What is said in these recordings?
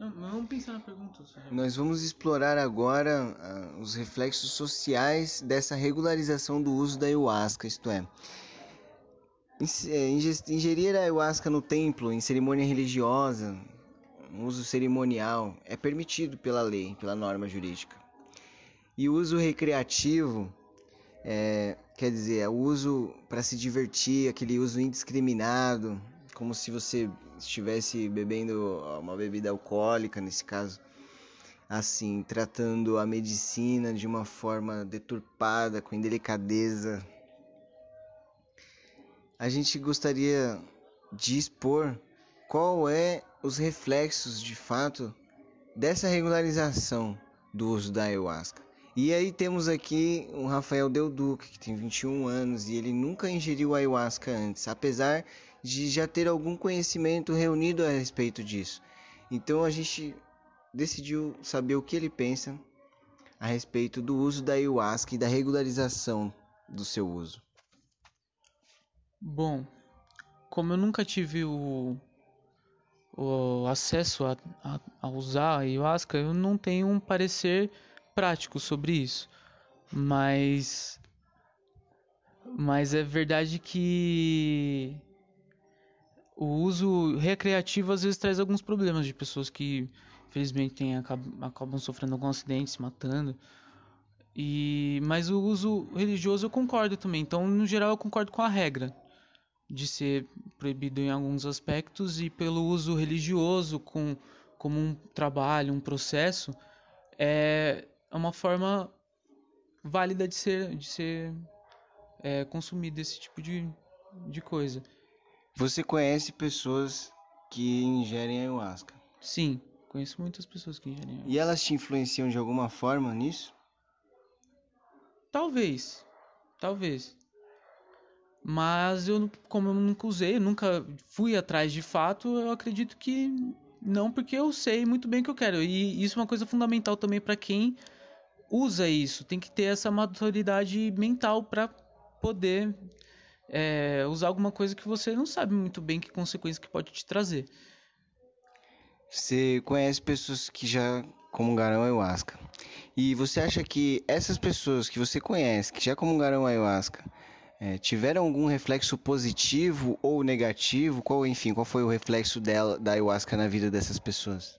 Não, vamos pensar na pergunta. Nós vamos explorar agora ah, os reflexos sociais dessa regularização do uso da ayahuasca, isto é, inge- ingerir a ayahuasca no templo, em cerimônia religiosa, um uso cerimonial, é permitido pela lei, pela norma jurídica. E o uso recreativo, é, quer dizer, é o uso para se divertir, aquele uso indiscriminado, como se você estivesse bebendo uma bebida alcoólica, nesse caso, assim, tratando a medicina de uma forma deturpada, com indelicadeza. A gente gostaria de expor qual é os reflexos de fato dessa regularização do uso da ayahuasca. E aí temos aqui um Rafael Del Duque, que tem 21 anos e ele nunca ingeriu ayahuasca antes, apesar de já ter algum conhecimento reunido a respeito disso. Então a gente decidiu saber o que ele pensa a respeito do uso da ayahuasca e da regularização do seu uso. Bom, como eu nunca tive o, o acesso a, a, a usar a ayahuasca, eu não tenho um parecer prático sobre isso. Mas. Mas é verdade que o uso recreativo às vezes traz alguns problemas de pessoas que infelizmente têm, acabam, acabam sofrendo algum acidente, se matando. E, mas o uso religioso eu concordo também. Então, no geral, eu concordo com a regra de ser proibido em alguns aspectos e pelo uso religioso com, como um trabalho, um processo, é uma forma válida de ser, de ser é, consumido esse tipo de, de coisa. Você conhece pessoas que ingerem ayahuasca? Sim, conheço muitas pessoas que ingerem. E elas te influenciam de alguma forma nisso? Talvez, talvez. Mas eu, como eu nunca usei, nunca fui atrás de fato, eu acredito que não, porque eu sei muito bem o que eu quero. E isso é uma coisa fundamental também para quem usa isso. Tem que ter essa maturidade mental para poder é, usar alguma coisa que você não sabe muito bem que consequência que pode te trazer. Você conhece pessoas que já comungaram ayahuasca. E você acha que essas pessoas que você conhece, que já comungaram ayahuasca, é, tiveram algum reflexo positivo ou negativo? Qual, enfim, qual foi o reflexo dela, da ayahuasca na vida dessas pessoas?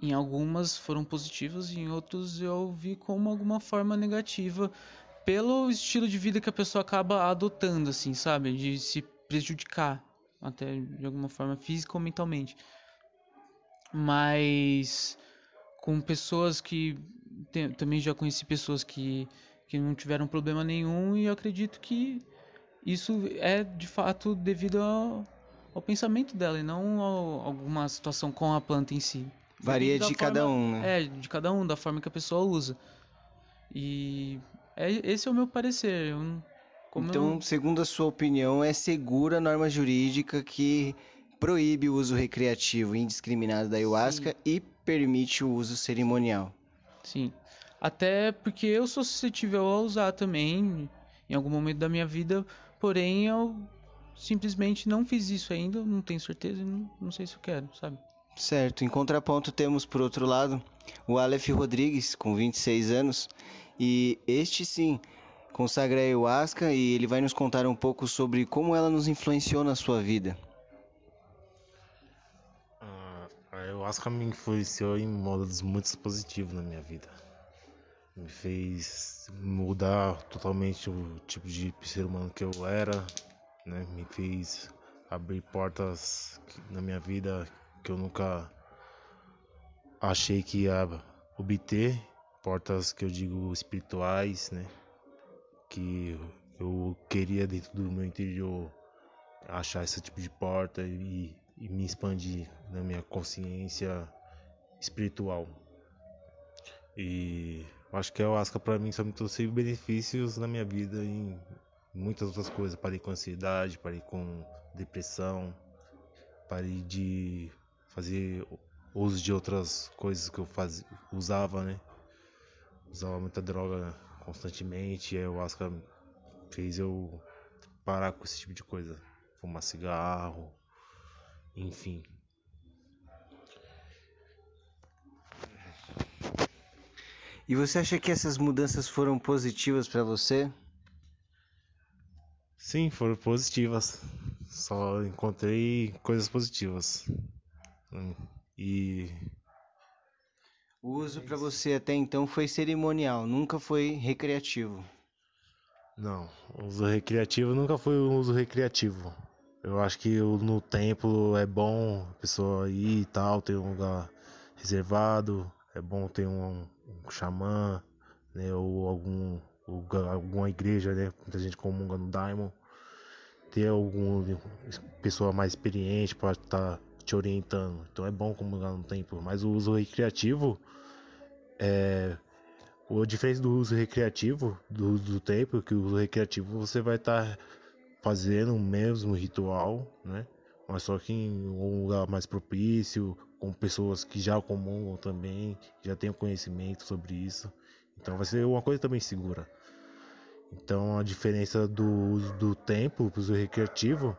Em algumas foram positivas em outros eu vi como alguma forma negativa pelo estilo de vida que a pessoa acaba adotando, assim, sabe? De se prejudicar, até de alguma forma física ou mentalmente. Mas com pessoas que tem, também já conheci pessoas que, que não tiveram problema nenhum e eu acredito que isso é de fato devido ao, ao pensamento dela e não a alguma situação com a planta em si. Varia de da cada forma- um, né? É, de cada um, da forma que a pessoa usa. E é, esse é o meu parecer. eu Então, eu- segundo a sua opinião, é segura a norma jurídica que proíbe o uso recreativo indiscriminado da ayahuasca e permite o uso cerimonial. Sim. Até porque eu sou suscetível a usar também em algum momento da minha vida, porém eu simplesmente não fiz isso ainda, não tenho certeza, e não, não sei se eu quero, sabe? Certo. Em contraponto, temos por outro lado o Aleph Rodrigues, com 26 anos, e este sim consagra a ayahuasca e ele vai nos contar um pouco sobre como ela nos influenciou na sua vida. Ah, A ayahuasca me influenciou em modos muito positivos na minha vida. Me fez mudar totalmente o tipo de ser humano que eu era, né? Me fez abrir portas na minha vida que eu nunca achei que ia obter, portas que eu digo espirituais, né? Que eu queria dentro do meu interior achar esse tipo de porta e, e me expandir na minha consciência espiritual. E acho que a ayahuasca para mim só me trouxe benefícios na minha vida em muitas outras coisas. Parei com ansiedade, parei com depressão, parei de fazia uso de outras coisas que eu fazia, usava, né? Usava muita droga constantemente e a ayahuasca fez eu parar com esse tipo de coisa. Fumar cigarro, enfim. E você acha que essas mudanças foram positivas para você? Sim, foram positivas. Só encontrei coisas positivas. E O uso para você até então foi cerimonial, nunca foi recreativo. não, o uso recreativo nunca foi um uso recreativo. Eu acho que no templo é bom a pessoa ir e tal, ter um lugar reservado, é bom ter um, um xamã, né, ou algum alguma igreja, né, muita gente comunga no Daimon, ter alguma pessoa mais experiente para estar te orientando. Então é bom comungar no templo, mas o uso recreativo é o diferente do uso recreativo do uso do templo, que o uso recreativo você vai estar fazendo o mesmo ritual, né? Mas só que em um lugar mais propício, com pessoas que já comungam também, já têm conhecimento sobre isso. Então vai ser uma coisa também segura. Então a diferença do uso do templo para o uso recreativo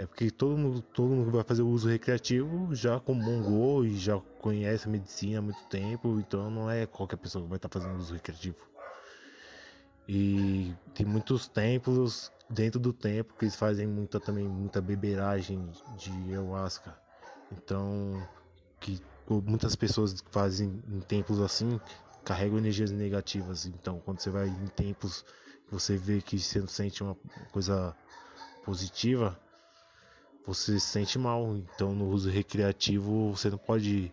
é porque todo mundo, todo mundo que vai fazer uso recreativo já comungou e já conhece a medicina há muito tempo, então não é qualquer pessoa que vai estar fazendo uso recreativo. E tem muitos templos dentro do templo que eles fazem muita também muita beberagem de ayahuasca. Então, que muitas pessoas fazem em templos assim carregam energias negativas. Então, quando você vai em templos você vê que você sente uma coisa positiva, você se sente mal. Então, no uso recreativo, você não pode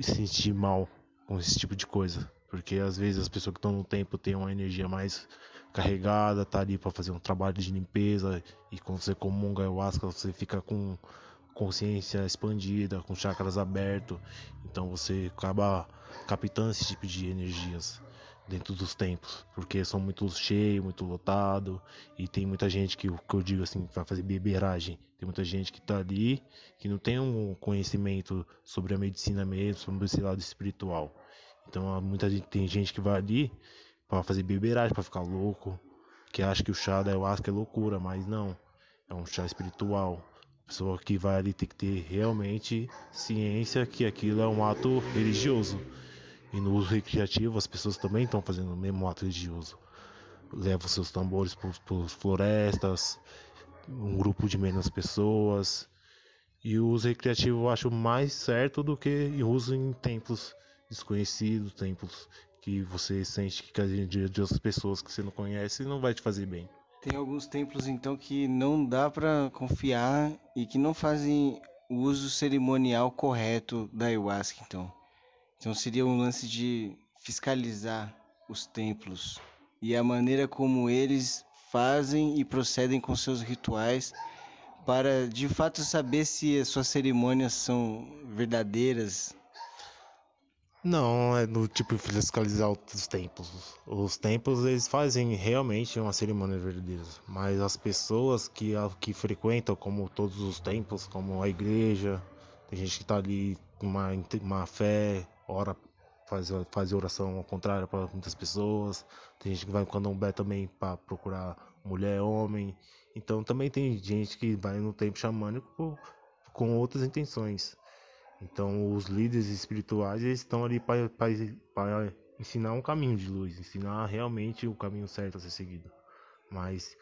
se sentir mal com esse tipo de coisa. Porque às vezes as pessoas que estão no templo têm uma energia mais carregada, tá ali para fazer um trabalho de limpeza. E quando você comunga ayahuasca, você fica com consciência expandida, com chakras abertos. Então você acaba captando esse tipo de energias dentro dos templos, porque são muito cheios, muito lotado e tem muita gente que, que eu digo assim, vai fazer beberagem. Tem muita gente que tá ali que não tem um conhecimento sobre a medicina mesmo, sobre esse lado espiritual. Então muita gente tem gente que vai ali para fazer beberagem, para ficar louco, que acha que o chá da ayahuasca é loucura, mas não. É um chá espiritual. A pessoa que vai ali tem que ter realmente ciência que aquilo é um ato religioso. E no uso recreativo as pessoas também estão fazendo o mesmo ato religioso. Levam seus tambores por, por florestas, um grupo de menos pessoas. E o uso recreativo eu acho mais certo do que o uso em templos desconhecidos, templos que você sente que a energia de outras pessoas que você não conhece não vai te fazer bem. Tem alguns templos então que não dá para confiar e que não fazem o uso cerimonial correto da ayahuasca, então. Então seria um lance de fiscalizar os templos e a maneira como eles fazem e procedem com seus rituais para de fato saber se as suas cerimônias são verdadeiras. Não, é do tipo fiscalizar os templos. Os templos eles fazem realmente uma cerimônia verdadeira, mas as pessoas que, que frequentam, como todos os templos, como a igreja, tem gente que está ali com uma, uma fé, ora faz, faz oração ao contrário para muitas pessoas, tem gente que vai no candomblé também para procurar mulher, homem, então também tem gente que vai no templo xamânico com outras intenções. Então, os líderes espirituais eles estão ali para ensinar um caminho de luz, ensinar realmente o caminho certo a ser seguido. Mas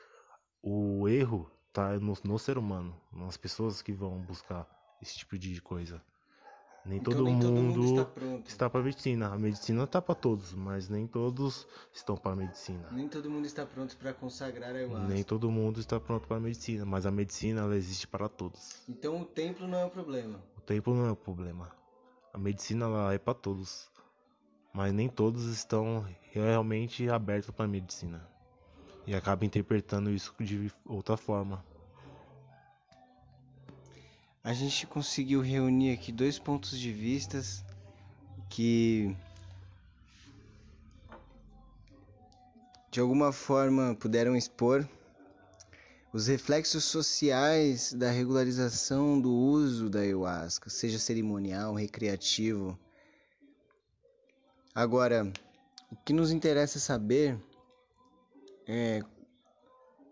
o erro está no, no, ser humano, nas pessoas que vão buscar esse tipo de coisa. Nem, então, todo, nem mundo todo mundo está, está para a medicina. A medicina está para todos, mas nem todos estão para a medicina. Nem todo mundo está pronto para consagrar a ayahuasca. Nem todo mundo está pronto para a medicina, mas a medicina ela existe para todos. Então o templo não é o problema. O templo não é o problema. A medicina lá é para todos, mas nem todos estão realmente abertos para a medicina e acaba interpretando isso de outra forma. A gente conseguiu reunir aqui dois pontos de vistas que de alguma forma puderam expor os reflexos sociais da regularização do uso da ayahuasca, seja cerimonial, recreativo. Agora, o que nos interessa saber é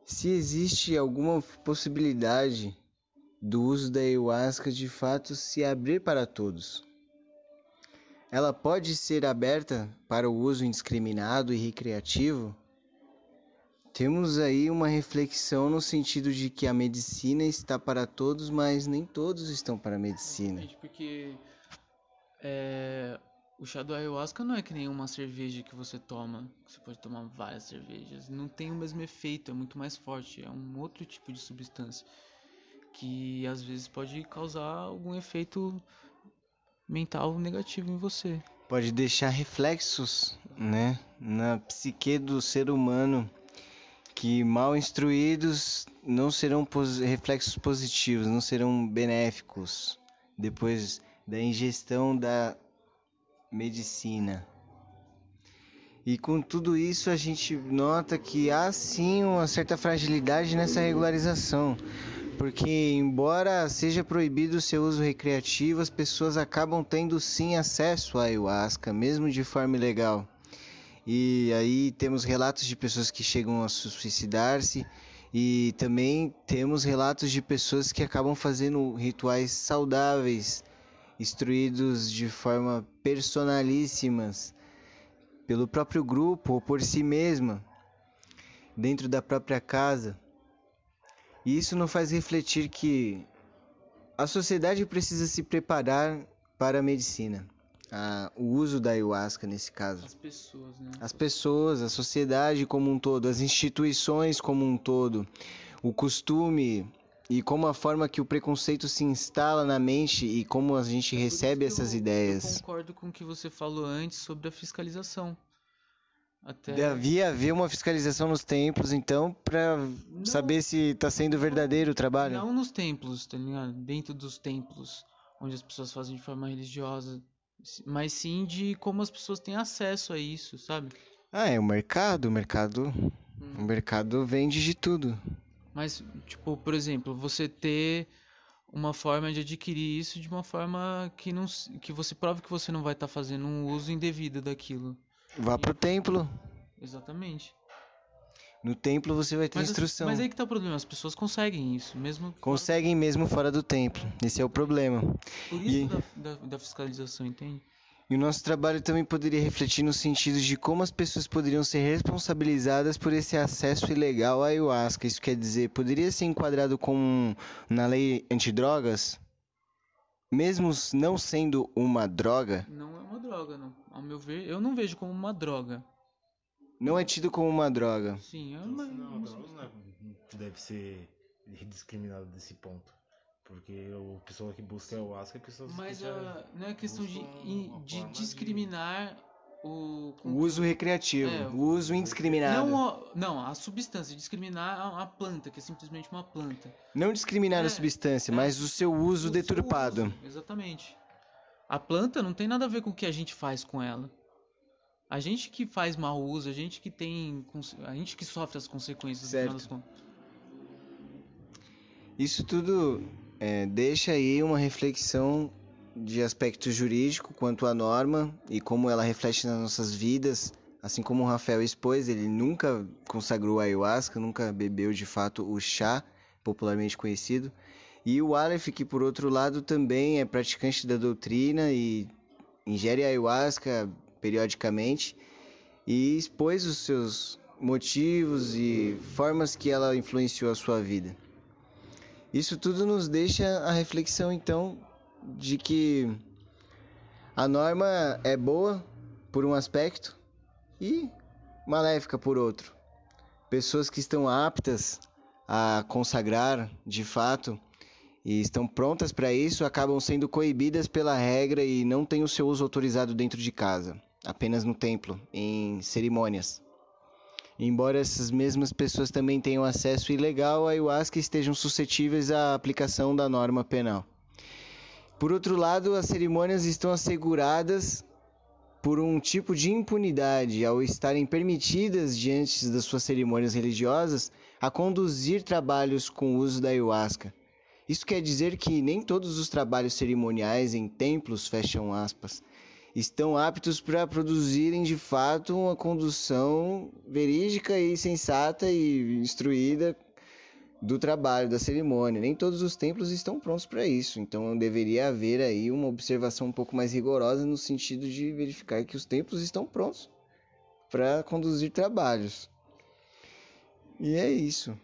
se existe alguma possibilidade do uso da ayahuasca de fato se abrir para todos. ela pode ser aberta para o uso indiscriminado e recreativo? Temos aí uma reflexão no sentido de que a medicina está para todos, mas nem todos estão para a medicina. Exatamente, porque é, o chá do ayahuasca não é que nem uma cerveja que você toma, que você pode tomar várias cervejas. Não tem o mesmo efeito, é muito mais forte, é um outro tipo de substância que às vezes pode causar algum efeito mental negativo em você. Pode deixar reflexos, né, na psique do ser humano que mal instruídos não serão pos reflexos positivos, não serão benéficos depois da ingestão da medicina. E com tudo isso a gente nota que há sim uma certa fragilidade nessa regularização, porque embora seja proibido o seu uso recreativo, as pessoas acabam tendo sim acesso à ayahuasca, mesmo de forma ilegal. E aí temos relatos de pessoas que chegam a suicidar-se e também temos relatos de pessoas que acabam fazendo rituais saudáveis, instruídos de forma personalíssimas pelo próprio grupo ou por si mesma, dentro da própria casa. E isso nos faz refletir que a sociedade precisa se preparar para a medicina a, o uso da ayahuasca nesse caso. As pessoas, né? As pessoas, a sociedade como um todo, as instituições como um todo, o costume e como a forma que o preconceito se instala na mente e como a gente recebe essas eu, ideias. Eu concordo com o que você falou antes sobre a fiscalização. Até... Devia haver uma fiscalização nos templos, então, para saber se está sendo verdadeiro o trabalho. Não nos templos, tá ligado? Dentro dos templos, onde as pessoas fazem de forma religiosa, mas sim de como as pessoas têm acesso a isso, sabe? Ah, é o mercado, o mercado, hum. o mercado vende de tudo. Mas, tipo, por exemplo, você ter uma forma de adquirir isso de uma forma que não que você prove que você não vai estar tá fazendo um uso indevido daquilo. Vá e... pro templo. Exatamente. No templo você vai ter mas, instrução. Mas aí que tá o problema, as pessoas conseguem isso, mesmo Conseguem fora... mesmo fora do templo. Esse é o problema. Por isso e... da, da, da fiscalização, entende? E o nosso trabalho também poderia refletir no sentido de como as pessoas poderiam ser responsabilizadas por esse acesso ilegal à ayahuasca. Isso quer dizer, poderia ser enquadrado como na lei antidrogas? Mesmo não sendo uma droga? Não é uma droga, não. Ao meu ver, eu não vejo como uma droga. Não é tido como uma droga. Sim, é uma... Não, não, não é, deve ser discriminado desse ponto. Porque o pessoa que busca o Asca é pessoas Mas que uh, não é questão de, de discriminar O, o, uso recreativo, é, o uso indiscriminado. Não, não, a substância, discriminar a, a, planta, que é simplesmente uma planta. Não discriminar é, a substância, é, mas o seu uso o deturpado. Seu uso, exatamente. A planta não tem nada a ver com o que a gente faz com ela. A gente que faz mau uso, a gente que tem. A gente que sofre as consequências certo. Isso tudo é, deixa aí uma reflexão de aspecto jurídico quanto à norma e como ela reflete nas nossas vidas. Assim como o Rafael expôs, ele nunca consagrou a ayahuasca, nunca bebeu de fato o chá, popularmente conhecido. E o Aleph, que por outro lado também é praticante da doutrina e ingere ayahuasca periodicamente e expôs os seus motivos e formas que ela influenciou a sua vida. Isso tudo nos deixa a reflexão então de que a norma é boa por um aspecto e maléfica por outro. Pessoas que estão aptas a consagrar de fato e estão prontas para isso acabam sendo coibidas pela regra e não têm o seu uso autorizado dentro de casa apenas no templo, em cerimônias. Embora essas mesmas pessoas também tenham acesso ilegal à ayahuasca estejam suscetíveis à aplicação da norma penal. Por outro lado, as cerimônias estão asseguradas por um tipo de impunidade ao estarem permitidas, diante das suas cerimônias religiosas, a conduzir trabalhos com o uso da ayahuasca. Isso quer dizer que nem todos os trabalhos cerimoniais em templos, fecham aspas, estão aptos para produzirem de fato uma condução verídica e sensata e instruída do trabalho, da cerimônia. Nem todos os templos estão prontos para isso, então deveria haver aí uma observação um pouco mais rigorosa no sentido de verificar que os templos estão prontos para conduzir trabalhos. E é isso.